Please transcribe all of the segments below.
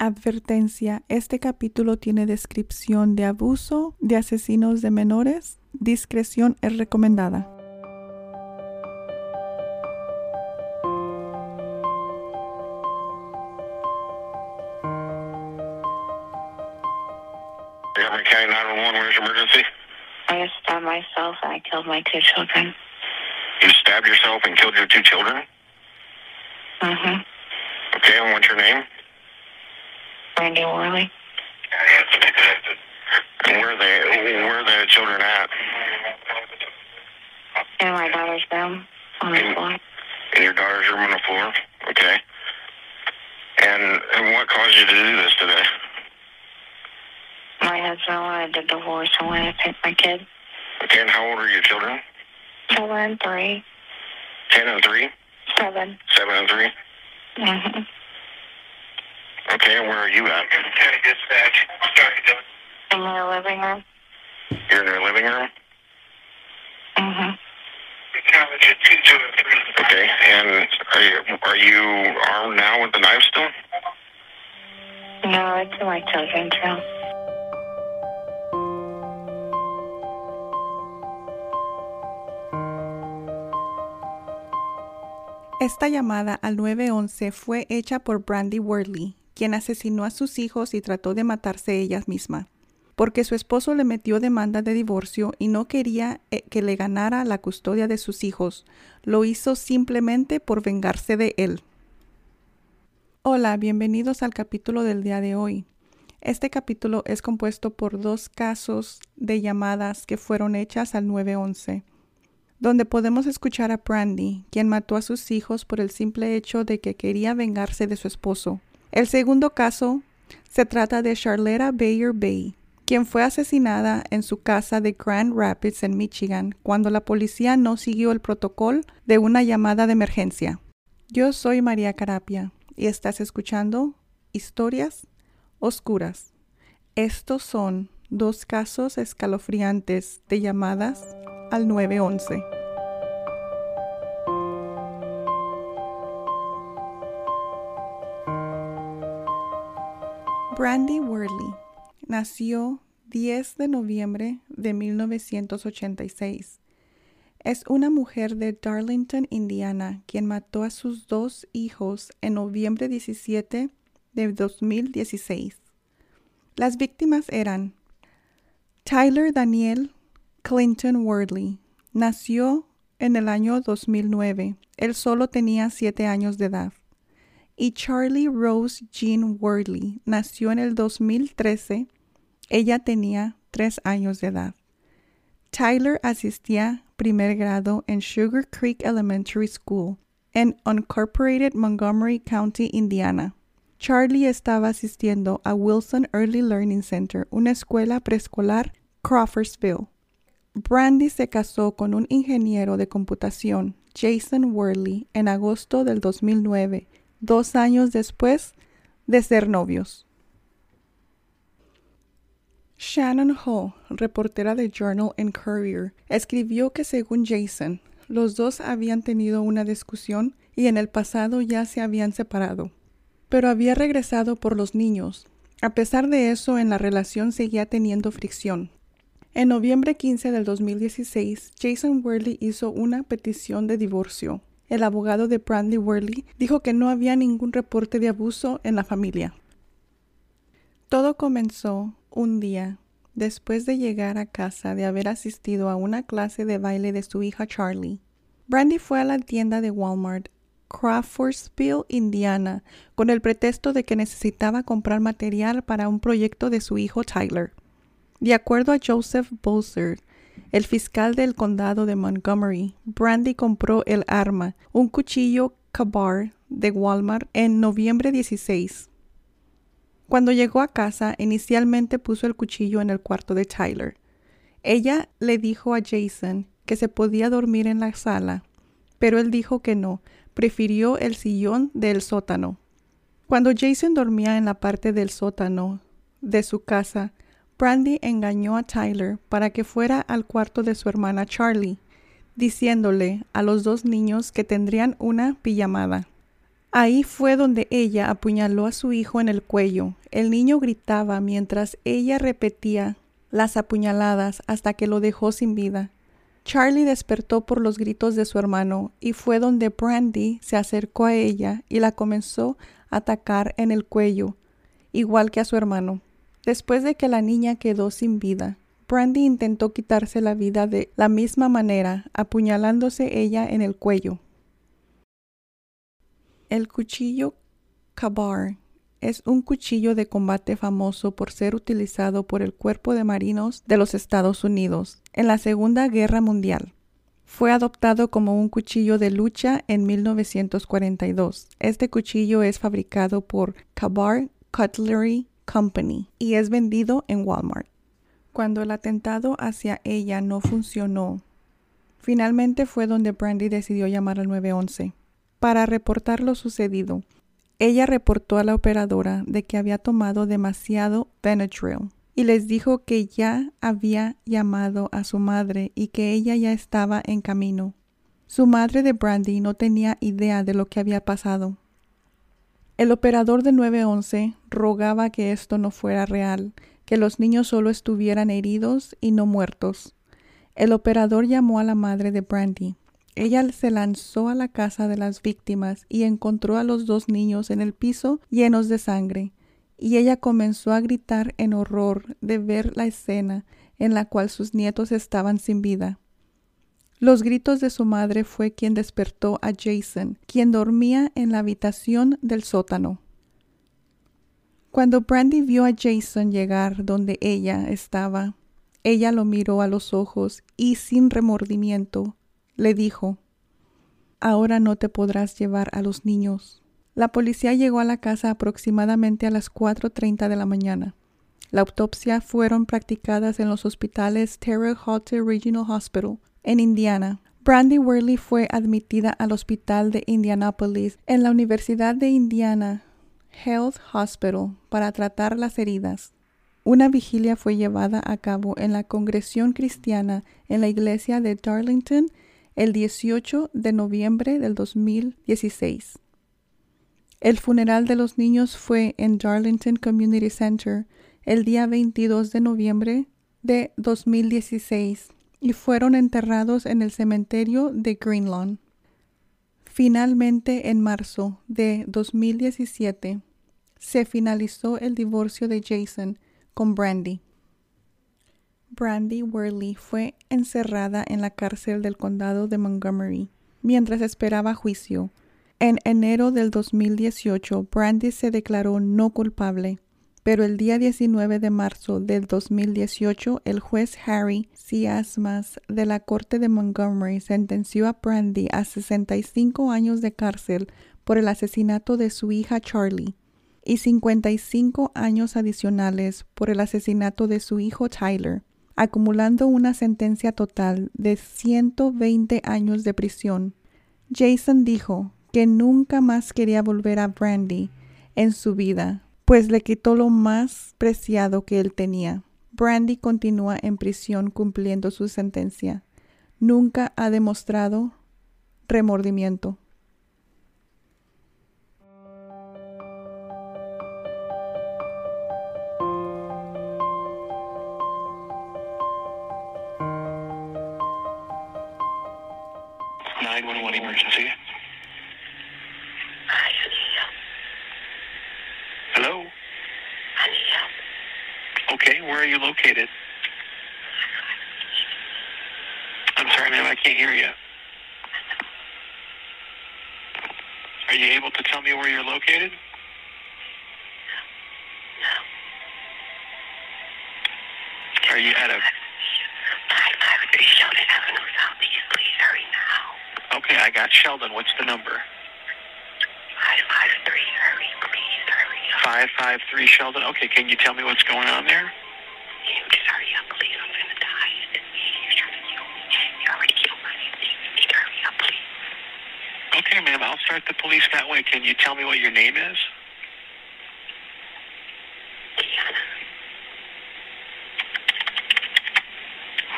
Advertencia, este capítulo tiene descripción de abuso de asesinos de menores. Discreción es recomendada. Montgomery County 911, where's your emergency? I stabbed myself and I killed my two children. You stabbed yourself and killed your two children? Mm-hmm. Okay, and what's your name? Randy Worley. And where are they, where are the children at? In my daughter's room on the floor. In your daughter's room on the floor? Okay. And, and what caused you to do this today? My husband wanted a divorce and wanted to take my kid. Okay, and how old are your children? Seven and three. Ten and three? Seven. Seven and three? Mm-hmm. Okay, and where are you at? County dispatch. In their living room. You're in your living room? Mm-hmm. Okay, and are you, are you armed now with the knife still? No, it's in my children's room. Esta llamada al 911 fue hecha por Brandy Worley, quien asesinó a sus hijos y trató de matarse ella misma, porque su esposo le metió demanda de divorcio y no quería eh, que le ganara la custodia de sus hijos. Lo hizo simplemente por vengarse de él. Hola, bienvenidos al capítulo del día de hoy. Este capítulo es compuesto por dos casos de llamadas que fueron hechas al 911 donde podemos escuchar a Brandy, quien mató a sus hijos por el simple hecho de que quería vengarse de su esposo. El segundo caso se trata de Charlotta Bayer Bay, quien fue asesinada en su casa de Grand Rapids en Michigan cuando la policía no siguió el protocolo de una llamada de emergencia. Yo soy María Carapia y estás escuchando Historias Oscuras. Estos son dos casos escalofriantes de llamadas al 911. Brandy Worley nació 10 de noviembre de 1986. Es una mujer de Darlington, Indiana, quien mató a sus dos hijos en noviembre 17 de 2016. Las víctimas eran Tyler Daniel Clinton Worley. Nació en el año 2009. Él solo tenía siete años de edad. Y Charlie Rose Jean Worley nació en el 2013. Ella tenía tres años de edad. Tyler asistía primer grado en Sugar Creek Elementary School en Unincorporated Montgomery County, Indiana. Charlie estaba asistiendo a Wilson Early Learning Center, una escuela preescolar Crawfordsville. Brandy se casó con un ingeniero de computación, Jason Worley, en agosto del 2009, dos años después de ser novios. Shannon Hall, reportera de Journal and Courier, escribió que según Jason, los dos habían tenido una discusión y en el pasado ya se habían separado, pero había regresado por los niños. A pesar de eso, en la relación seguía teniendo fricción. En noviembre 15 del 2016, Jason Worley hizo una petición de divorcio. El abogado de Brandy Worley dijo que no había ningún reporte de abuso en la familia. Todo comenzó un día después de llegar a casa de haber asistido a una clase de baile de su hija Charlie. Brandy fue a la tienda de Walmart, Crawfordsville, Indiana, con el pretexto de que necesitaba comprar material para un proyecto de su hijo Tyler. De acuerdo a Joseph Bolser, el fiscal del condado de Montgomery, Brandy compró el arma, un cuchillo Kabar de Walmart, en noviembre 16. Cuando llegó a casa, inicialmente puso el cuchillo en el cuarto de Tyler. Ella le dijo a Jason que se podía dormir en la sala, pero él dijo que no, prefirió el sillón del sótano. Cuando Jason dormía en la parte del sótano de su casa, Brandy engañó a Tyler para que fuera al cuarto de su hermana Charlie, diciéndole a los dos niños que tendrían una pijamada. Ahí fue donde ella apuñaló a su hijo en el cuello. El niño gritaba mientras ella repetía las apuñaladas hasta que lo dejó sin vida. Charlie despertó por los gritos de su hermano y fue donde Brandy se acercó a ella y la comenzó a atacar en el cuello, igual que a su hermano. Después de que la niña quedó sin vida, Brandy intentó quitarse la vida de la misma manera, apuñalándose ella en el cuello. El cuchillo Kabar es un cuchillo de combate famoso por ser utilizado por el Cuerpo de Marinos de los Estados Unidos en la Segunda Guerra Mundial. Fue adoptado como un cuchillo de lucha en 1942. Este cuchillo es fabricado por Kabar Cutlery Company y es vendido en Walmart. Cuando el atentado hacia ella no funcionó, finalmente fue donde Brandy decidió llamar al 911 para reportar lo sucedido. Ella reportó a la operadora de que había tomado demasiado Benadryl y les dijo que ya había llamado a su madre y que ella ya estaba en camino. Su madre de Brandy no tenía idea de lo que había pasado. El operador de 911 rogaba que esto no fuera real, que los niños solo estuvieran heridos y no muertos. El operador llamó a la madre de Brandy, ella se lanzó a la casa de las víctimas y encontró a los dos niños en el piso llenos de sangre, y ella comenzó a gritar en horror de ver la escena en la cual sus nietos estaban sin vida. Los gritos de su madre fue quien despertó a Jason, quien dormía en la habitación del sótano. Cuando Brandy vio a Jason llegar donde ella estaba, ella lo miró a los ojos y sin remordimiento le dijo, Ahora no te podrás llevar a los niños. La policía llegó a la casa aproximadamente a las 4.30 de la mañana. La autopsia fueron practicadas en los hospitales Terre Haute Regional Hospital en Indiana. Brandy Worley fue admitida al hospital de Indianapolis en la Universidad de Indiana Health Hospital para tratar las heridas. Una vigilia fue llevada a cabo en la congresión cristiana en la iglesia de Darlington el 18 de noviembre del 2016. El funeral de los niños fue en Darlington Community Center el día 22 de noviembre de 2016 y fueron enterrados en el cementerio de Greenlawn. Finalmente, en marzo de 2017, se finalizó el divorcio de Jason con Brandy. Brandy Worley fue encerrada en la cárcel del condado de Montgomery mientras esperaba juicio. En enero del 2018, Brandy se declaró no culpable, pero el día 19 de marzo del 2018, el juez Harry Ciasmas de la Corte de Montgomery sentenció a Brandy a 65 años de cárcel por el asesinato de su hija Charlie y 55 años adicionales por el asesinato de su hijo Tyler acumulando una sentencia total de 120 años de prisión. Jason dijo que nunca más quería volver a Brandy en su vida, pues le quitó lo más preciado que él tenía. Brandy continúa en prisión cumpliendo su sentencia. Nunca ha demostrado remordimiento. 911 emergency. Okay, where are you located? I'm sorry, ma'am, I can't hear you. Are you able to tell me where you're located? No. Are you at a 553 Sheldon Avenue Southeast. Please hurry now. Okay, I got Sheldon. What's the number? 553 Sheldon. Okay, can you tell me what's going on there? Can hurry up, please? I'm gonna die. You're trying to kill me. You already killed my baby. You need to hurry up, please. Okay, ma'am, I'll start the police that way. Can you tell me what your name is?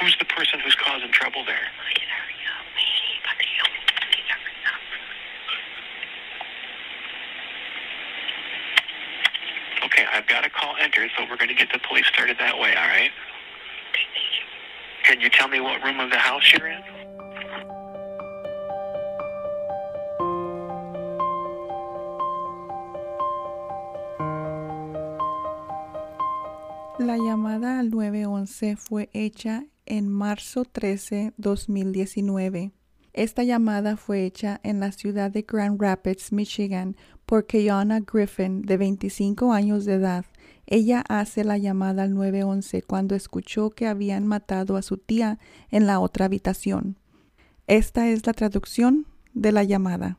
Who's the person who's causing trouble there? Please hurry up. He's about to kill me. Please hurry up. Okay, I've got a call entered, so we're going to get the police started that way, all right? Can you tell me what room of the house you're in? La llamada al 911 fue hecha en marzo 13, 2019. Esta llamada fue hecha en la ciudad de Grand Rapids, Michigan, por Keyona Griffin, de 25 años de edad. Ella hace la llamada al 911 cuando escuchó que habían matado a su tía en la otra habitación. Esta es la traducción de la llamada.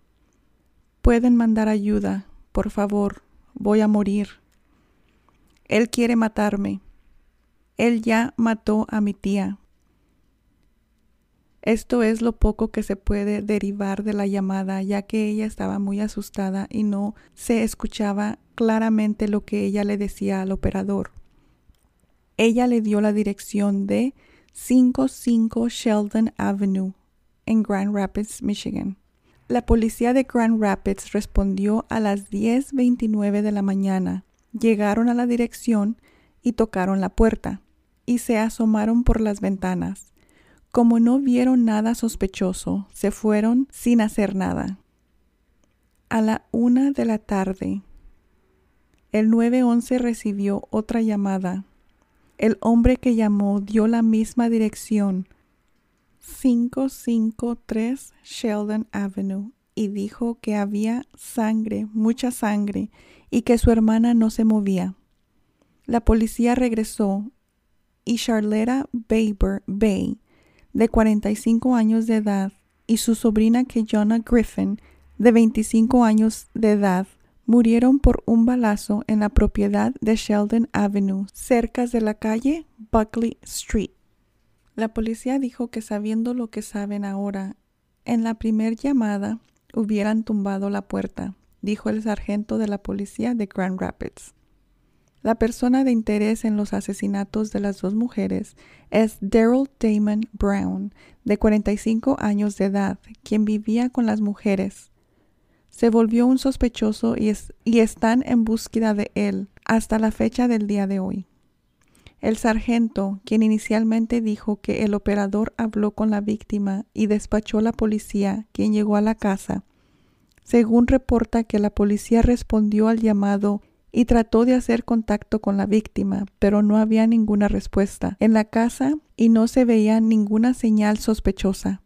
Pueden mandar ayuda, por favor, voy a morir. Él quiere matarme. Él ya mató a mi tía. Esto es lo poco que se puede derivar de la llamada, ya que ella estaba muy asustada y no se escuchaba claramente lo que ella le decía al operador. Ella le dio la dirección de 55 Sheldon Avenue en Grand Rapids, Michigan. La policía de Grand Rapids respondió a las 10.29 de la mañana llegaron a la dirección y tocaron la puerta, y se asomaron por las ventanas. Como no vieron nada sospechoso, se fueron sin hacer nada. A la una de la tarde, el 911 recibió otra llamada. El hombre que llamó dio la misma dirección, 553 Sheldon Avenue, y dijo que había sangre, mucha sangre, y que su hermana no se movía. La policía regresó y Charlera Baber Bay, de 45 años de edad, y su sobrina Keyona Griffin, de 25 años de edad, murieron por un balazo en la propiedad de Sheldon Avenue, cerca de la calle Buckley Street. La policía dijo que sabiendo lo que saben ahora, en la primer llamada hubieran tumbado la puerta dijo el sargento de la policía de Grand Rapids. La persona de interés en los asesinatos de las dos mujeres es Daryl Damon Brown, de 45 años de edad, quien vivía con las mujeres. Se volvió un sospechoso y, y están en búsqueda de él hasta la fecha del día de hoy. El sargento, quien inicialmente dijo que el operador habló con la víctima y despachó a la policía, quien llegó a la casa, según reporta que la policía respondió al llamado y trató de hacer contacto con la víctima, pero no había ninguna respuesta en la casa y no se veía ninguna señal sospechosa.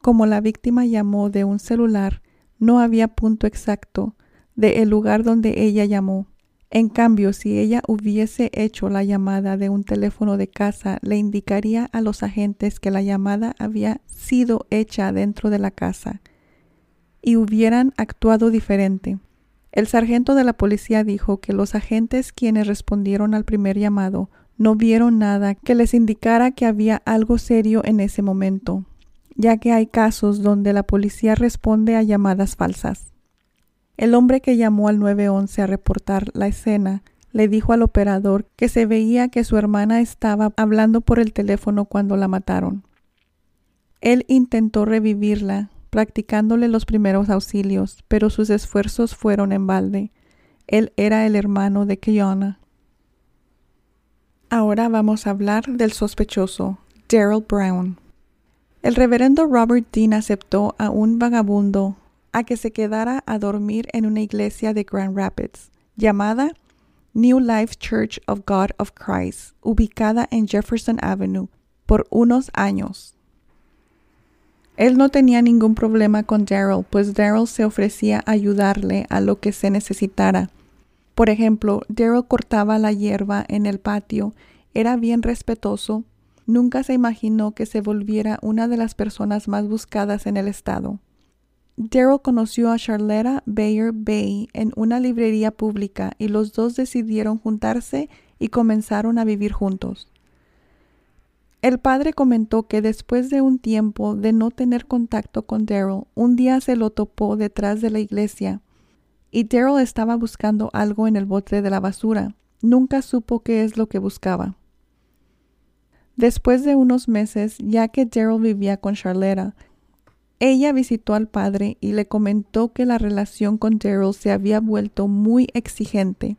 Como la víctima llamó de un celular, no había punto exacto de el lugar donde ella llamó. En cambio, si ella hubiese hecho la llamada de un teléfono de casa, le indicaría a los agentes que la llamada había sido hecha dentro de la casa y hubieran actuado diferente. El sargento de la policía dijo que los agentes quienes respondieron al primer llamado no vieron nada que les indicara que había algo serio en ese momento, ya que hay casos donde la policía responde a llamadas falsas. El hombre que llamó al 911 a reportar la escena le dijo al operador que se veía que su hermana estaba hablando por el teléfono cuando la mataron. Él intentó revivirla, practicándole los primeros auxilios, pero sus esfuerzos fueron en balde. Él era el hermano de Kiona. Ahora vamos a hablar del sospechoso, Daryl Brown. El reverendo Robert Dean aceptó a un vagabundo a que se quedara a dormir en una iglesia de Grand Rapids, llamada New Life Church of God of Christ, ubicada en Jefferson Avenue, por unos años. Él no tenía ningún problema con Daryl, pues Daryl se ofrecía a ayudarle a lo que se necesitara. Por ejemplo, Daryl cortaba la hierba en el patio, era bien respetuoso, nunca se imaginó que se volviera una de las personas más buscadas en el estado. Daryl conoció a Charlotta Bayer Bay en una librería pública y los dos decidieron juntarse y comenzaron a vivir juntos. El padre comentó que después de un tiempo de no tener contacto con Daryl, un día se lo topó detrás de la iglesia y Daryl estaba buscando algo en el bote de la basura. Nunca supo qué es lo que buscaba. Después de unos meses, ya que Daryl vivía con Charlera, ella visitó al padre y le comentó que la relación con Daryl se había vuelto muy exigente.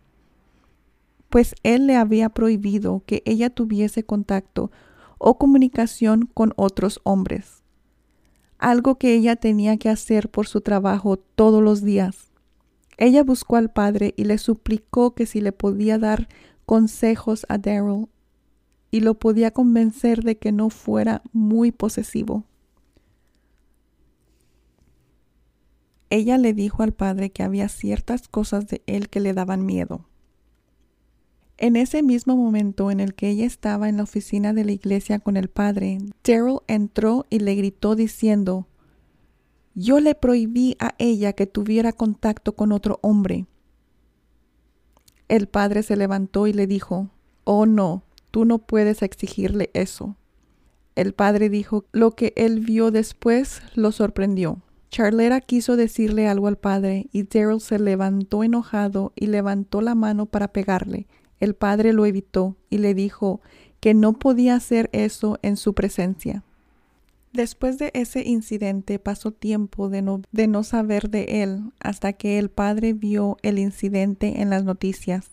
pues él le había prohibido que ella tuviese contacto o comunicación con otros hombres, algo que ella tenía que hacer por su trabajo todos los días. Ella buscó al padre y le suplicó que si le podía dar consejos a Daryl y lo podía convencer de que no fuera muy posesivo. Ella le dijo al padre que había ciertas cosas de él que le daban miedo. En ese mismo momento en el que ella estaba en la oficina de la iglesia con el padre, Daryl entró y le gritó diciendo, Yo le prohibí a ella que tuviera contacto con otro hombre. El padre se levantó y le dijo, Oh no, tú no puedes exigirle eso. El padre dijo, lo que él vio después lo sorprendió. Charlera quiso decirle algo al padre y Daryl se levantó enojado y levantó la mano para pegarle. El padre lo evitó y le dijo que no podía hacer eso en su presencia. Después de ese incidente pasó tiempo de no, de no saber de él hasta que el padre vio el incidente en las noticias.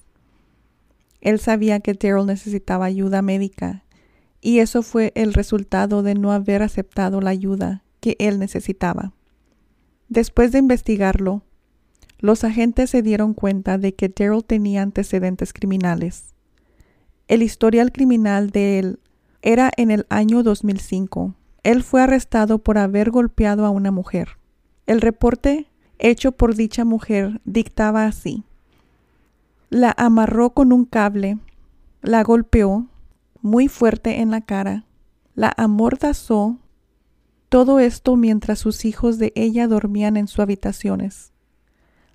Él sabía que Daryl necesitaba ayuda médica y eso fue el resultado de no haber aceptado la ayuda que él necesitaba. Después de investigarlo, los agentes se dieron cuenta de que Daryl tenía antecedentes criminales. El historial criminal de él era en el año 2005. Él fue arrestado por haber golpeado a una mujer. El reporte hecho por dicha mujer dictaba así. La amarró con un cable, la golpeó muy fuerte en la cara, la amordazó todo esto mientras sus hijos de ella dormían en sus habitaciones.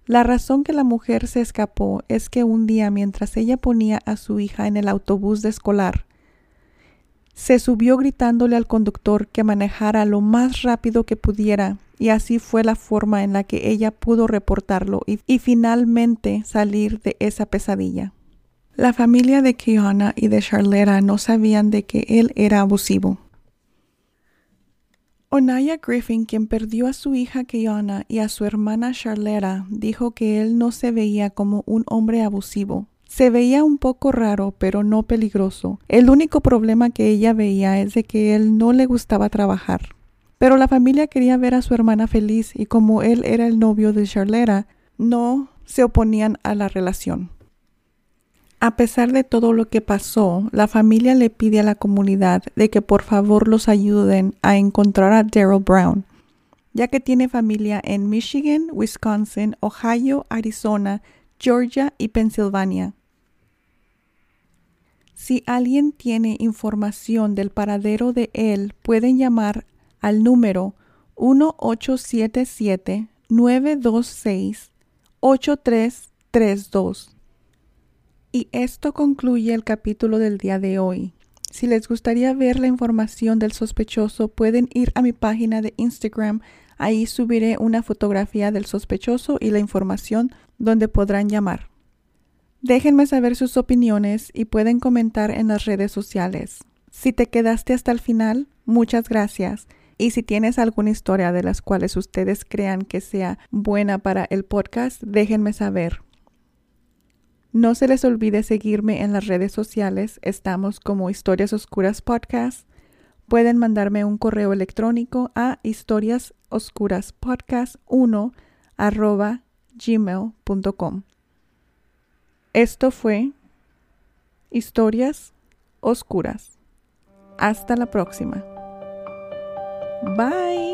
La razón que la mujer se escapó es que un día mientras ella ponía a su hija en el autobús de escolar, se subió gritándole al conductor que manejara lo más rápido que pudiera y así fue la forma en la que ella pudo reportarlo y, finalmente salir de esa pesadilla. La familia de Kiana y de Charlera no sabían de que él era abusivo. Onaya Griffin, quien perdió a su hija Kiana y a su hermana Charlera, dijo que él no se veía como un hombre abusivo. Se veía un poco raro, pero no peligroso. El único problema que ella veía es de que él no le gustaba trabajar. Pero la familia quería ver a su hermana feliz y como él era el novio de Charlera, no se oponían a la relación. A pesar de todo lo que pasó, la familia le pide a la comunidad de que por favor los ayuden a encontrar a Daryl Brown, ya que tiene familia en Michigan, Wisconsin, Ohio, Arizona, Georgia y Pensilvania. Si alguien tiene información del paradero de él, pueden llamar al número 1877 926 8332 y esto concluye el capítulo del día de hoy. Si les gustaría ver la información del sospechoso, pueden ir a mi página de Instagram. Ahí subiré una fotografía del sospechoso y la información donde podrán llamar. Déjenme saber sus opiniones y pueden comentar en las redes sociales. Si te quedaste hasta el final, muchas gracias. Y si tienes alguna historia de las cuales ustedes crean que sea buena para el podcast, déjenme saber. No se les olvide seguirme en las redes sociales. Estamos como Historias Oscuras Podcast. Pueden mandarme un correo electrónico a historiasoscuraspodcast1 arroba gmail.com. Esto fue Historias Oscuras. Hasta la próxima. Bye.